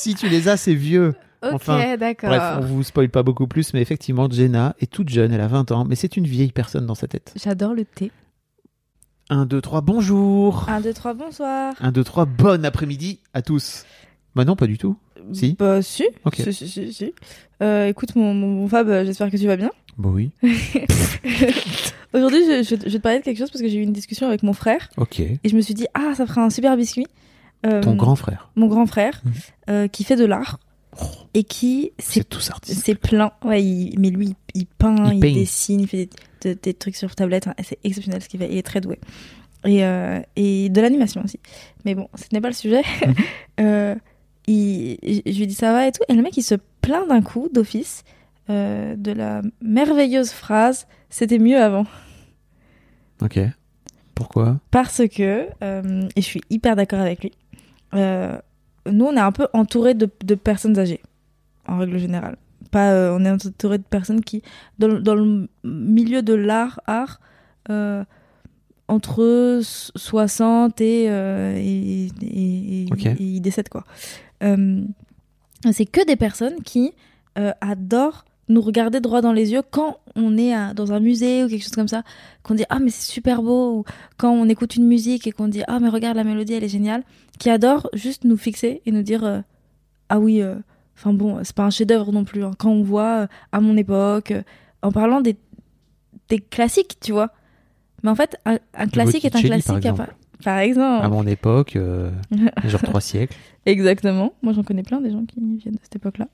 Si tu les as, c'est vieux. Ok, Enfin, d'accord. Bref, on vous spoil pas beaucoup plus, mais effectivement, Jenna est toute jeune, elle a 20 ans, mais c'est une vieille personne dans sa tête. J'adore le thé. 1, 2, 3, bonjour 1, 2, 3, bonsoir. 1, 2, 3, bon après-midi à tous Bah non, pas du tout. Si Bah si, Ok. si, si, si, si. Euh, écoute mon, mon, mon Fab, euh, j'espère que tu vas bien. Bah oui. Aujourd'hui, je, je, je vais te parler de quelque chose parce que j'ai eu une discussion avec mon frère Ok. et je me suis dit, ah, ça ferait un super biscuit. Euh, Ton grand frère. Mon grand frère, Mhm. euh, qui fait de l'art Oh, et qui, c'est tous artistes. c'est plein. Ouais, il- mais lui, il, il peint, Il dessine, il fait des, de- des trucs sur tablette. hein, c'est exceptionnel ce qu'il fait. Il est très doué. Et, euh, et de l'animation aussi. Mais bon, ce n'est pas le sujet. Mhm. Euh, je lui dis ça va et tout. Et le mec, il se plaint d'un coup d'office euh, de la merveilleuse phrase c'était mieux avant. Ok. Pourquoi? Parce que, euh, et je suis hyper d'accord avec lui, euh, nous, on est un peu entouré de, de personnes âgées, en règle générale. Pas, euh, on est entouré de personnes qui, dans, le- dans le milieu de l'art, art, euh, entre 60 et, euh, et, et, et- Ok. et ils décèdent, quoi. Euh, c'est que des personnes qui adorent nous regarder droit dans les yeux quand on est à- dans un musée ou quelque chose comme ça, qu'on dit ah mais c'est super beau, ou quand on écoute une musique et qu'on dit ah mais regarde la mélodie elle est géniale, qui adorent juste nous fixer et nous dire euh, ah oui, euh, enfin bon c'est pas un chef-d'œuvre non plus. hein. Quand on voit euh, à mon époque, en parlant des des classiques, tu vois. Mais en fait un, un classique est un classique. par à exemple. par exemple. À mon époque, genre trois siècles. Exactement. Moi, j'en connais plein des gens qui viennent de cette époque-là.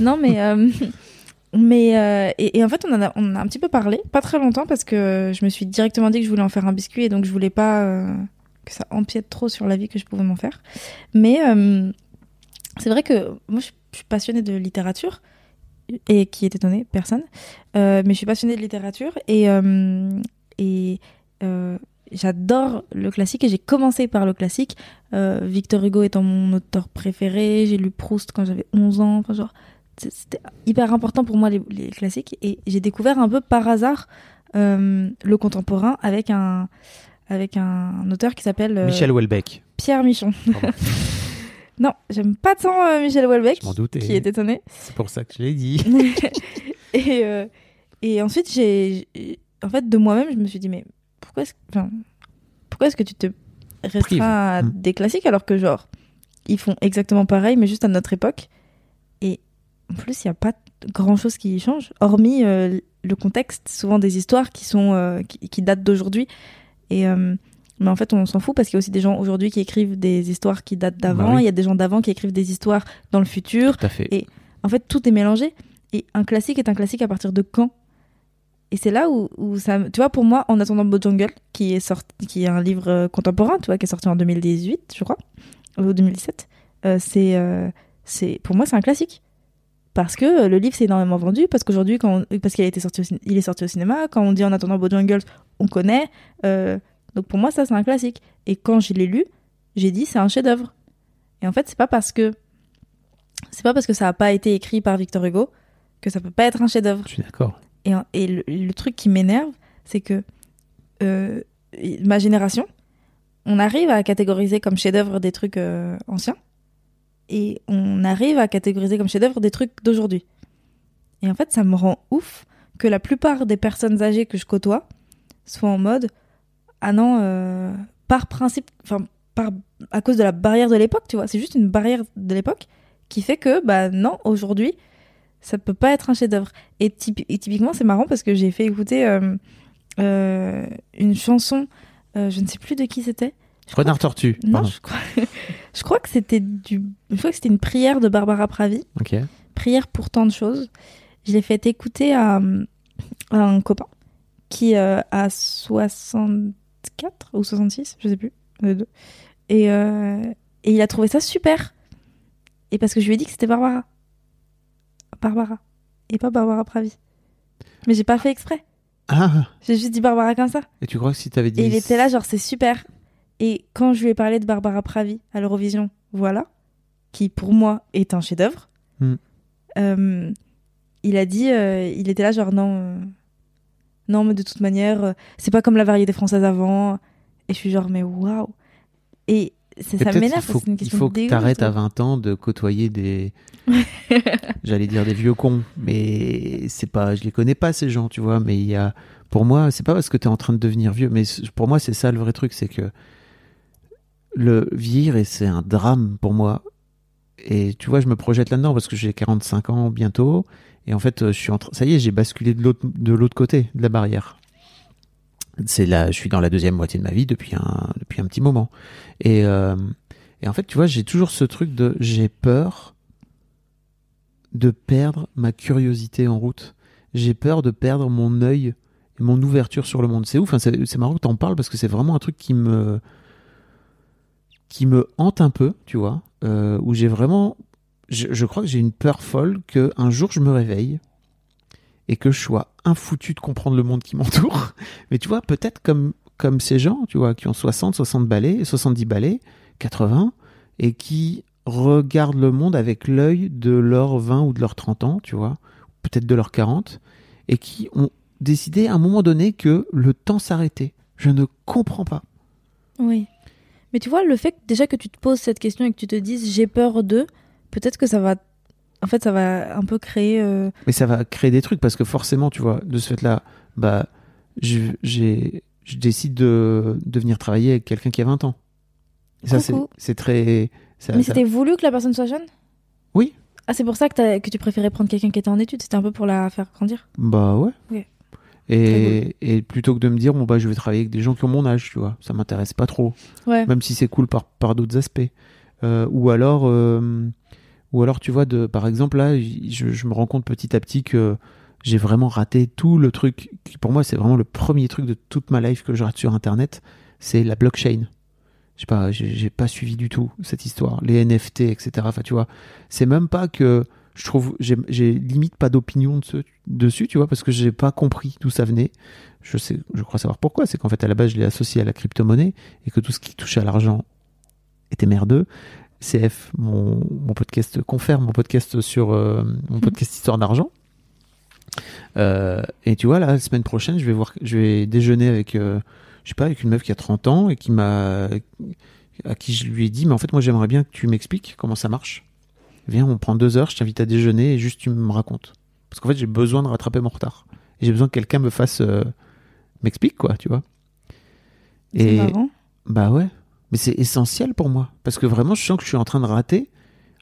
Non, mais mais euh, et, en fait, on en a on a un petit peu parlé, pas très longtemps, parce que je me suis directement dit que je voulais en faire un biscuit et donc je voulais pas euh, que ça empiète trop sur la vie que je pouvais m'en faire. Mais euh, c'est vrai que moi, je suis passionnée de littérature et qui est étonnée, personne. Mais je suis passionnée de littérature et et j'adore le classique et j'ai commencé par le classique. Victor Hugo étant mon auteur préféré, j'ai lu Proust quand j'avais 11 ans. Enfin, genre, c'était hyper important pour moi les, les classiques et j'ai découvert un peu par hasard euh, le contemporain avec un avec un auteur qui s'appelle euh, Michel Houellebecq. Pierre Michon. Non, j'aime pas tant euh, Michel Houellebecq, Je m'en doutais. qui est étonné. C'est pour ça que je l'ai dit. et, et ensuite, j'ai, en fait, de moi-même, je me suis dit, mais pourquoi est-ce, enfin, pourquoi est-ce que tu te Prive. restreins à Mm. des classiques alors que, genre, ils font exactement pareil, mais juste à notre époque? En plus, il n'y a pas grand-chose qui change, hormis euh, le contexte, souvent des histoires qui, sont, euh, qui, qui datent d'aujourd'hui. Et. euh, mais en fait, on s'en fout parce qu'il y a aussi des gens aujourd'hui qui écrivent des histoires qui datent d'avant. Bah oui. Il y a des gens d'avant qui écrivent des histoires dans le futur. Tout à fait. Et- En fait, tout est mélangé. Et un classique est un classique à partir de quand? Et c'est là où, où ça. Tu vois, pour moi, En attendant Jungle, qui est, sorti, qui est un livre contemporain, tu vois, qui est sorti en 2018, je crois, ou 2017, euh, c'est, euh, c'est, pour moi, c'est un classique. Parce que euh, le livre s'est énormément vendu, parce qu'aujourd'hui, parce qu'il a été sorti au il est sorti au cinéma, quand on dit En attendant Jungle, on connaît. euh, donc pour moi, ça, c'est un classique. Et quand je l'ai lu, j'ai dit c'est un chef-d'œuvre. Et en fait, c'est pas parce que c'est pas parce que ça a pas été écrit par Victor Hugo que ça peut pas être un chef-d'œuvre. Je suis d'accord. Et, et le, le truc qui m'énerve, c'est que euh, ma génération, on arrive à catégoriser comme chef-d'œuvre des trucs euh, anciens, et on arrive à catégoriser comme chef-d'œuvre des trucs d'aujourd'hui. Et en fait, ça me rend ouf que la plupart des personnes âgées que je côtoie soient en mode ah non, euh, par principe, enfin par à cause de la barrière de l'époque, tu vois, c'est juste une barrière de l'époque qui fait que, bah non, aujourd'hui, ça peut pas être un chef-d'œuvre. Et, typi- et typiquement, c'est marrant parce que j'ai fait écouter euh, euh, une chanson, je ne sais plus de qui c'était. Renard Tortue. Non, je crois, je crois que c'était du, je crois que c'était une prière de Barbara Pravi, Ok. prière pour tant de choses. Je l'ai fait écouter à, à un copain qui euh, a 64 ou 66, je sais plus, les deux. Et, euh, et il a trouvé ça super. Et parce que je lui ai dit que c'était Barbara. Barbara. Et pas Barbara Pravi. Mais j'ai pas fait exprès. Ah, J'ai juste dit Barbara comme ça. et tu crois que si t'avais dit. Et il était là, genre, c'est super. Et quand je lui ai parlé de Barbara Pravi à l'Eurovision, voilà, qui pour moi est un chef-d'œuvre, Hmm. euh, il a dit, euh, il était là, genre, non, euh, non, mais de toute manière, c'est pas comme la variété française avant. Et je suis genre, mais waouh! Et ça m'énerve qu'il faut, une il question faut de que t'arrêtes à trouve. 20 ans de côtoyer des. J'allais dire des vieux cons, mais c'est pas. Je les connais pas ces gens, tu vois. Mais il y a. Pour moi, c'est pas parce que t'es en train de devenir vieux, mais pour moi, c'est ça le vrai truc, c'est que le vieillir, et c'est un drame pour moi. Et tu vois, je me projette là-dedans parce que j'ai 45 ans bientôt. Et en fait, euh, je suis en. Ça y est, j'ai basculé de l'autre côté de la barrière. C'est là, je suis dans la deuxième moitié de ma vie depuis un depuis un petit moment. Et euh, et en fait, tu vois, j'ai toujours ce truc de j'ai peur de perdre ma curiosité en route. J'ai peur de perdre mon œil et mon ouverture sur le monde. C'est ouf, hein, c'est c'est marrant que t'en parles parce que c'est vraiment un truc qui me qui me hante un peu, tu vois, euh, où j'ai vraiment, je, crois que j'ai une peur folle que un jour je me réveille et que je sois infoutu de comprendre le monde qui m'entoure. Mais tu vois, peut-être comme comme ces gens, tu vois, qui ont 60, 60 balais, 70 balais, 80, et qui regardent le monde avec l'œil de leurs 20 ou de leurs 30 ans, tu vois, peut-être de leurs 40, et qui ont décidé à un moment donné que le temps s'arrêtait. Je ne comprends pas. Oui. Mais tu vois, le fait que déjà que tu te poses cette question et que tu te dises j'ai peur d'eux, peut-être que ça va. En fait, ça va un peu créer. euh, Mais ça va créer des trucs parce que forcément, tu vois, de ce fait-là, bah, je, j'ai, je décide de, de venir travailler avec quelqu'un qui a 20 ans. Et ça, c'est, très. ça- Mais ça- c'était voulu que la personne soit jeune? Oui. Ah, c'est pour ça que, que tu préférais prendre quelqu'un qui était en études? C'était un peu pour la faire grandir? Bah ouais. Et, et plutôt que de me dire, bon, bah, je vais travailler avec des gens qui ont mon âge, tu vois, ça m'intéresse pas trop. Ouais. Même si c'est cool par, par d'autres aspects. Euh, ou alors, euh, ou alors, tu vois, de, par exemple, là, je, je me rends compte petit à petit que j'ai vraiment raté tout le truc. qui, Pour moi, c'est vraiment le premier truc de toute ma life que je rate sur Internet. C'est la blockchain. Je sais pas, j'ai j'ai pas suivi du tout cette histoire. Les NFT, etc. Enfin, tu vois, c'est même pas que je trouve, j'ai limite pas d'opinion de dessus, tu vois, parce que j'ai pas compris d'où ça venait. Je sais, je crois savoir pourquoi. C'est qu'en fait, à la base, je l'ai associé à la crypto-monnaie et que tout ce qui touche à l'argent était merdeux. CF, mon, mon podcast confère, mon podcast sur euh, mon podcast Histoire d'argent. Euh, et tu vois, là, la semaine prochaine, je vais voir, je vais déjeuner avec, euh, je sais pas, avec une meuf qui a 30 ans et qui m'a, à qui je lui ai dit, mais en fait, moi, j'aimerais bien que tu m'expliques comment ça marche. Viens, on prend deux heures, je t'invite à déjeuner et juste tu me racontes. Parce qu'en fait, j'ai besoin de rattraper mon retard. Et j'ai besoin que quelqu'un me fasse, euh, m'explique, quoi, tu vois. C'est Et, marrant. bah ouais, mais c'est essentiel pour moi parce que vraiment je sens que je suis en train de rater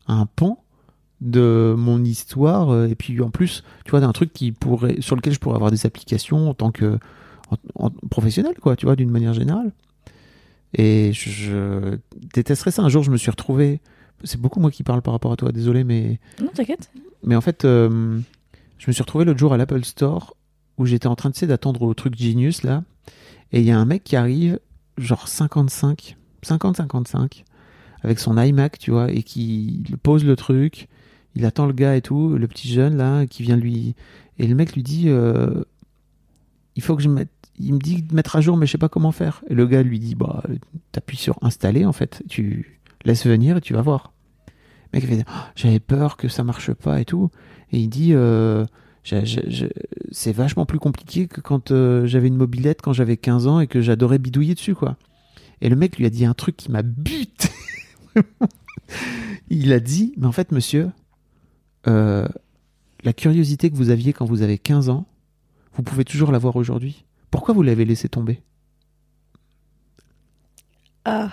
un pan de mon histoire euh, et puis en plus, tu vois, d'un truc qui pourrait sur lequel je pourrais avoir des applications en tant que en, en- professionnel quoi, tu vois, d'une manière générale. Et je, je détesterais ça. Un jour, je me suis retrouvé. C'est beaucoup moi qui parle par rapport à toi, désolé, mais Non, t'inquiète. mais en fait, euh, je me suis retrouvé l'autre jour à l'Apple Store où j'étais en train de, d'attendre au truc Genius là. Et il y a un mec qui arrive, genre 55, 50-55, avec son iMac, tu vois, et qui pose le truc. Il attend le gars et tout, le petit jeune là, qui vient lui. Et le mec lui dit euh, Il faut que je mette. Il me dit de mettre à jour, mais je sais pas comment faire. Et le gars lui dit Bah, t'appuies sur installer en fait. Tu laisses venir et tu vas voir. Mec Ah, J'avais peur que ça marche pas et tout. Et il dit euh, C'est vachement plus compliqué que quand euh, j'avais une mobilette quand j'avais 15 ans et que j'adorais bidouiller dessus, quoi. Et le mec lui a dit un truc qui m'a buté. il a dit Mais en fait, monsieur, euh, la curiosité que vous aviez quand vous avez 15 ans, vous pouvez toujours l'avoir aujourd'hui. Pourquoi vous l'avez laissé tomber? Ah.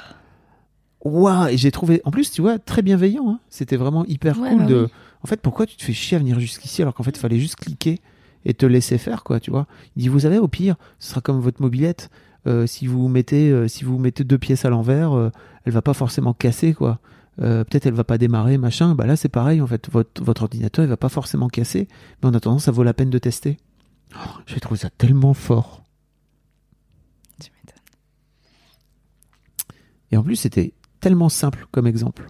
Waouh Et j'ai trouvé, en plus, tu vois, très bienveillant. hein. C'était vraiment hyper Ouais, cool bah de. oui. En fait, pourquoi tu te fais chier à venir jusqu'ici alors qu'en fait, il fallait juste cliquer et te laisser faire, quoi, tu vois? Il dit, vous savez, au pire, ce sera comme votre mobilette. Euh, si vous mettez, euh, si vous mettez deux pièces à l'envers, euh, elle va pas forcément casser, quoi. Euh, Peut-être elle va pas démarrer, machin. Bah là, c'est pareil, en fait. Votre, votre ordinateur, il va pas forcément casser, mais en attendant, ça vaut la peine de tester. Oh, J'ai trouvé ça tellement fort. Tu m'étonnes. Et en plus, c'était tellement simple comme exemple.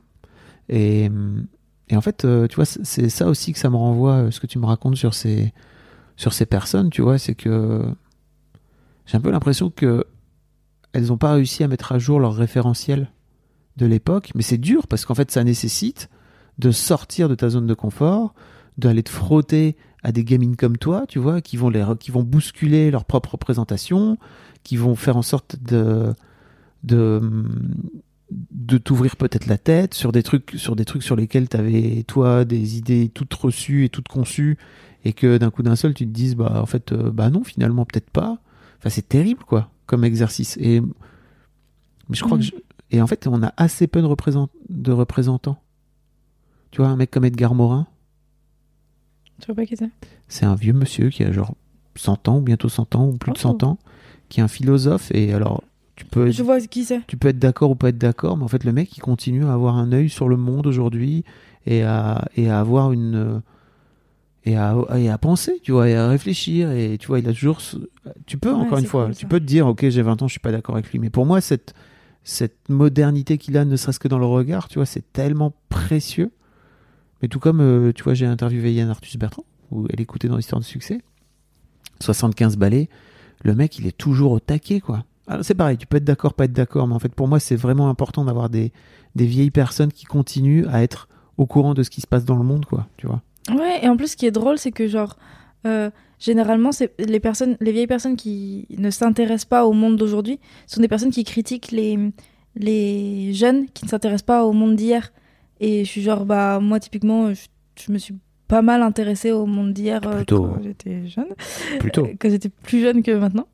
Et, et en fait, euh, tu vois, c'est- c'est ça aussi que ça me renvoie, euh, ce que tu me racontes sur ces, sur ces personnes, tu vois, c'est que j'ai un peu l'impression que elles n'ont pas réussi à mettre à jour leur référentiel de l'époque, mais c'est dur parce qu'en fait, ça nécessite de sortir de ta zone de confort, d'aller te frotter à des gamines comme toi, tu vois, qui vont, les, qui vont bousculer leur propre représentation, qui vont faire en sorte de, de, de t'ouvrir peut-être la tête sur des trucs sur des trucs sur lesquels tu avais toi des idées toutes reçues et toutes conçues et que d'un coup d'un seul tu te dises bah en fait euh, bah non finalement peut-être pas. Enfin c'est terrible quoi comme exercice. Et mais je crois que je- et en fait on a assez peu de, représent- de représentants. Tu vois un mec comme Edgar Morin? Tu vois pas qui c'est? C'est un vieux monsieur qui a genre 100 ans ou bientôt 100 ans ou plus de Oh. 100 ans qui est un philosophe et alors tu peux Je vois qui c'est. tu peux être d'accord ou pas être d'accord, mais en fait, le mec, il continue à avoir un œil sur le monde aujourd'hui et à, et à avoir une. euh, Et à, et à penser, tu vois, et à réfléchir. Et tu vois, il a toujours. ce- Tu peux, Ouais, encore une fois, tu peux te dire, ok, j'ai 20 ans, je suis pas d'accord avec lui. Mais pour moi, cette, cette modernité qu'il a, ne serait-ce que dans le regard, tu vois, c'est tellement précieux. Mais tout comme, euh, tu vois, j'ai interviewé Yann Arthus Bertrand, où elle écoutait dans l'histoire de succès. 75 balais. Le mec, il est toujours au taquet, quoi. Alors, c'est pareil, tu peux être d'accord, pas être d'accord, mais en fait, pour moi, c'est vraiment important d'avoir des, des vieilles personnes qui continuent à être au courant de ce qui se passe dans le monde, quoi, tu vois. Ouais, et en plus, ce qui est drôle, c'est que, genre, euh, généralement, c'est les personnes, les vieilles personnes qui ne s'intéressent pas au monde d'aujourd'hui sont des personnes qui critiquent les, les jeunes qui ne s'intéressent pas au monde d'hier. Et je suis genre, bah, moi, typiquement, je, je me suis pas mal intéressée au monde d'hier euh, quand j'étais jeune. Plutôt. Euh, quand j'étais plus jeune que maintenant.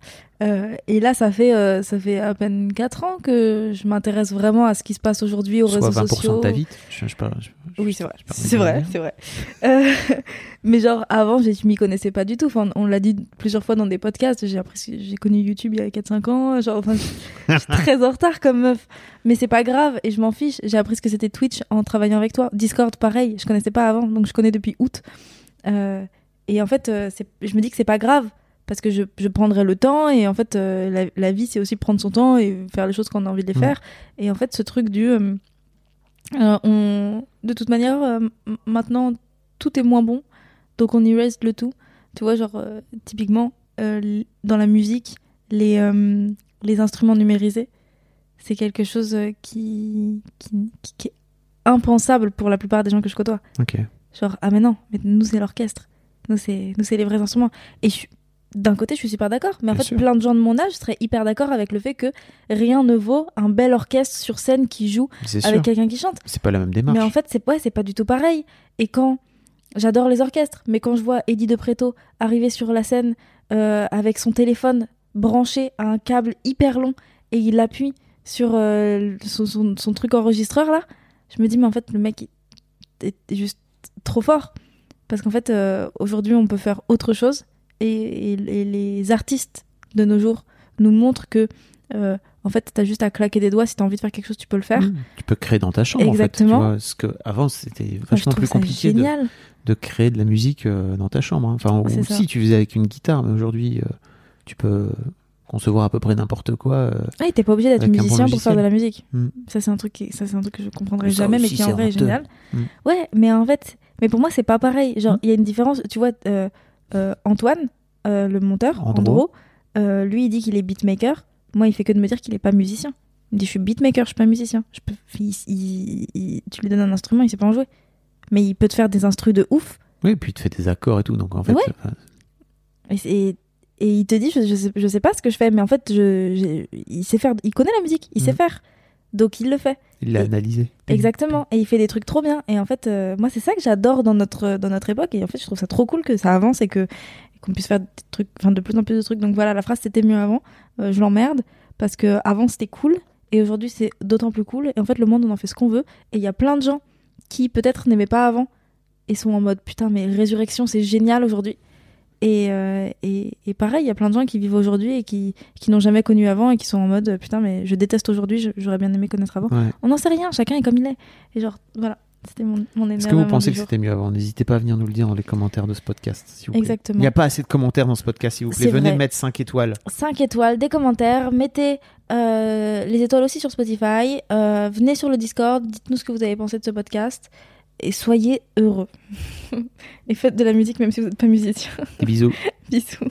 Euh, et là, ça fait, euh, ça fait à peine 4 ans que je m'intéresse vraiment à ce qui se passe aujourd'hui aux Soit réseaux 20% sociaux. de ta vie. Je, je, pas- je- Oui, c'est vrai. C'est vrai, c'est vrai. Euh, mais genre, avant, je m'y connaissais pas du tout. Enfin, on l'a dit plusieurs fois dans des podcasts. J'ai appris, j'ai connu YouTube il y a 4-5 ans. Genre, enfin, je suis très en retard comme meuf. Mais c'est pas grave et je m'en fiche. J'ai appris ce que c'était Twitch en travaillant avec toi. Discord, pareil. Je connaissais pas avant, donc je connais depuis août. Et en fait, je me dis que c'est pas grave parce que je, je prendrai le temps et en fait, euh, la, la vie, c'est aussi prendre son temps et faire les choses qu'on a envie de les faire. Et en fait, ce truc du. euh, euh, on, de toute manière, maintenant, tout est moins bon, donc on erase le tout. Tu vois, genre, typiquement, dans la musique, les, les instruments numérisés, c'est quelque chose qui, qui, qui- qui est impensable pour la plupart des gens que je côtoie. Genre, ah mais non, mais nous c'est l'orchestre. Nous c'est, nous c'est les vrais instruments. Et je suis- d'un côté, je suis super d'accord. Mais en Bien fait, sûr. plein de gens de mon âge seraient hyper d'accord avec le fait que rien ne vaut un bel orchestre sur scène qui joue avec quelqu'un qui chante. C'est pas la même démarche. Mais en fait, c'est ouais, c'est pas du tout pareil. Et quand j'adore les orchestres, mais quand je vois Eddie de Preto arriver sur la scène euh, avec son téléphone branché à un câble hyper long et il appuie sur euh, son, son- son truc enregistreur là, je me dis mais en fait le mec est, est juste trop fort parce qu'en fait euh, aujourd'hui on peut faire autre chose et, et- et les artistes de nos jours nous montrent que euh, en fait t'as juste à claquer des doigts si t'as envie de faire quelque chose tu peux le faire. Mmh. Tu peux créer dans ta chambre, Exactement. en fait. Tu vois, ce que avant c'était vachement plus compliqué de, créer de la musique euh, dans ta chambre. hein. Enfin, ou ça. si tu faisais avec une guitare, mais aujourd'hui, euh, tu peux concevoir à peu près n'importe quoi. euh, Ouais, t'es pas obligé d'être bon musicien pour faire de la musique. Mm. Ça c'est un truc qui, ça c'est un truc que je comprendrai ça jamais, mais qui en vrai est génial. Mm. Ouais, mais en fait, mais pour moi c'est pas pareil. Genre il y a une différence. Tu vois, Antoine, euh, le monteur, Andro. Andro, euh, lui il dit qu'il est beatmaker. Moi il fait que de me dire qu'il est pas musicien. Il me dit je suis beatmaker, je suis pas musicien. Je peux, il- il- il- tu lui donnes un instrument, il sait pas en jouer, mais il peut te faire des instrus de ouf. Oui, et puis tu fais des accords et tout. Donc en fait, Ouais. euh, Et, et il te dit, je, je, sais, je sais pas ce que je fais, mais en fait, je, il sait faire, il connaît la musique, il sait Mhm. faire, donc il le fait. il l'a analysé. Exactement, et il fait des trucs trop bien. Et en fait, euh, moi, c'est ça que j'adore dans notre dans notre époque. Et en fait, je trouve ça trop cool que ça avance et que qu'on puisse faire des trucs, enfin, de plus en plus de trucs. Donc voilà, la phrase c'était mieux avant. euh, je l'emmerde parce que avant c'était cool Et aujourd'hui, c'est d'autant plus cool. Et en fait, le monde, on en fait ce qu'on veut. Et il y a plein de gens qui peut-être n'aimaient pas avant et sont en mode putain, mais résurrection, c'est génial aujourd'hui. Et, euh, et, et pareil, il y a plein de gens qui vivent aujourd'hui et qui, qui n'ont jamais connu avant et qui sont en mode putain, mais je déteste aujourd'hui, j'aurais bien aimé connaître avant. Ouais. On n'en sait rien, chacun est comme il est. Et genre, voilà, c'était mon, mon Est-ce que vous pensez que c'était mieux avant? N'hésitez pas à venir nous le dire dans les commentaires de ce podcast. s'il vous plaît. Exactement. Il n'y a pas assez de commentaires dans ce podcast, s'il vous plaît. Venez vrai. mettre 5 étoiles. 5 étoiles, des commentaires, mettez euh, les étoiles aussi sur Spotify, euh, venez sur le Discord, dites-nous ce que vous avez pensé de ce podcast et soyez heureux. et faites de la musique même si vous n'êtes pas musicien. Des bisous. Bisous.